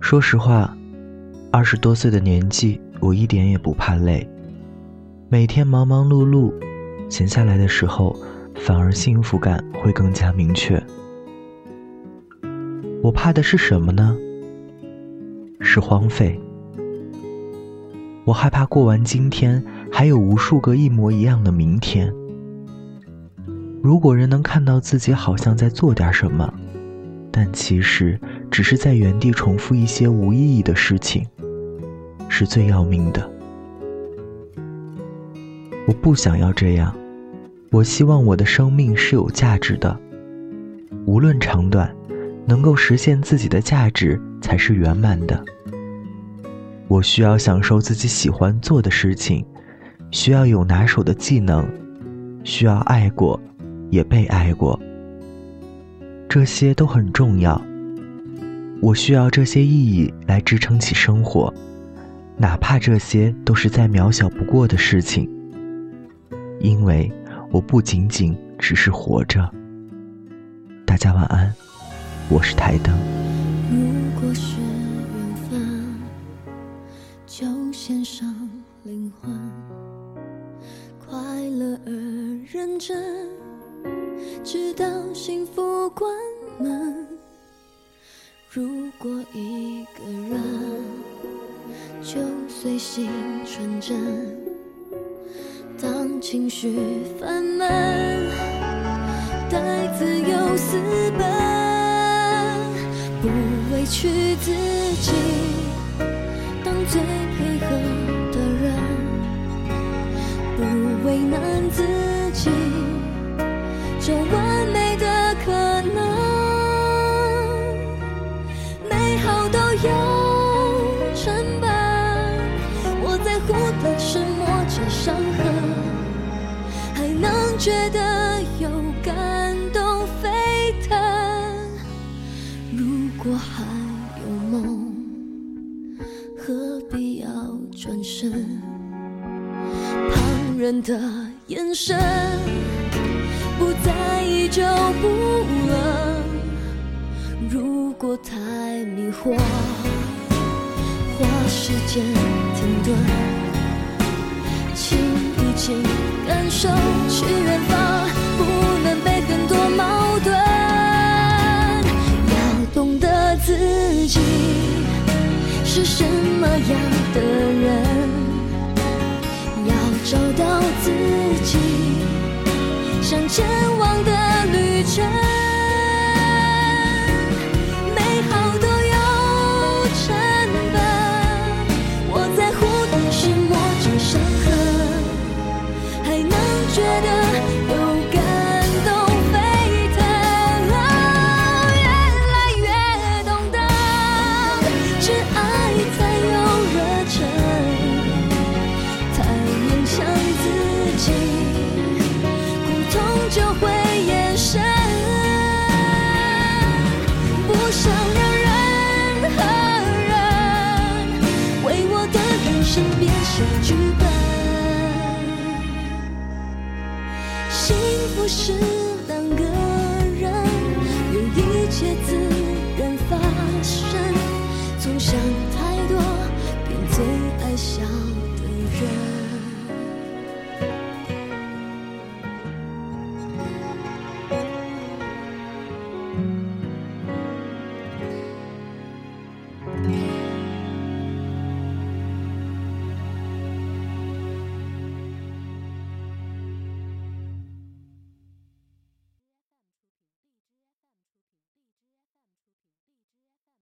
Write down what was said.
说实话，二十多岁的年纪，我一点也不怕累。每天忙忙碌碌，闲下来的时候，反而幸福感会更加明确。我怕的是什么呢？是荒废。我害怕过完今天，还有无数个一模一样的明天。如果人能看到自己好像在做点什么，但其实只是在原地重复一些无意义的事情，是最要命的。我不想要这样，我希望我的生命是有价值的，无论长短，能够实现自己的价值才是圆满的。我需要享受自己喜欢做的事情，需要有拿手的技能，需要爱过，也被爱过，这些都很重要。我需要这些意义来支撑起生活，哪怕这些都是再渺小不过的事情。因为我不仅仅只是活着。大家晚安，我是台灯。如果是缘分，就献上灵魂，快乐而认真，直到幸福关门。如果一个人，就随心纯真。当情绪烦闷，带自由私奔，不委屈自己，当最配合的人，不为难自己，这都有成本，我在乎的是磨着伤痕。还能觉得有感动沸腾。如果还有梦，何必要转身？旁人的眼神，不在意就不。如果太迷惑，花时间停顿。请一起感受，去远方，不能被很多矛盾。要懂得自己是什么样的人，要找到自己想前往的是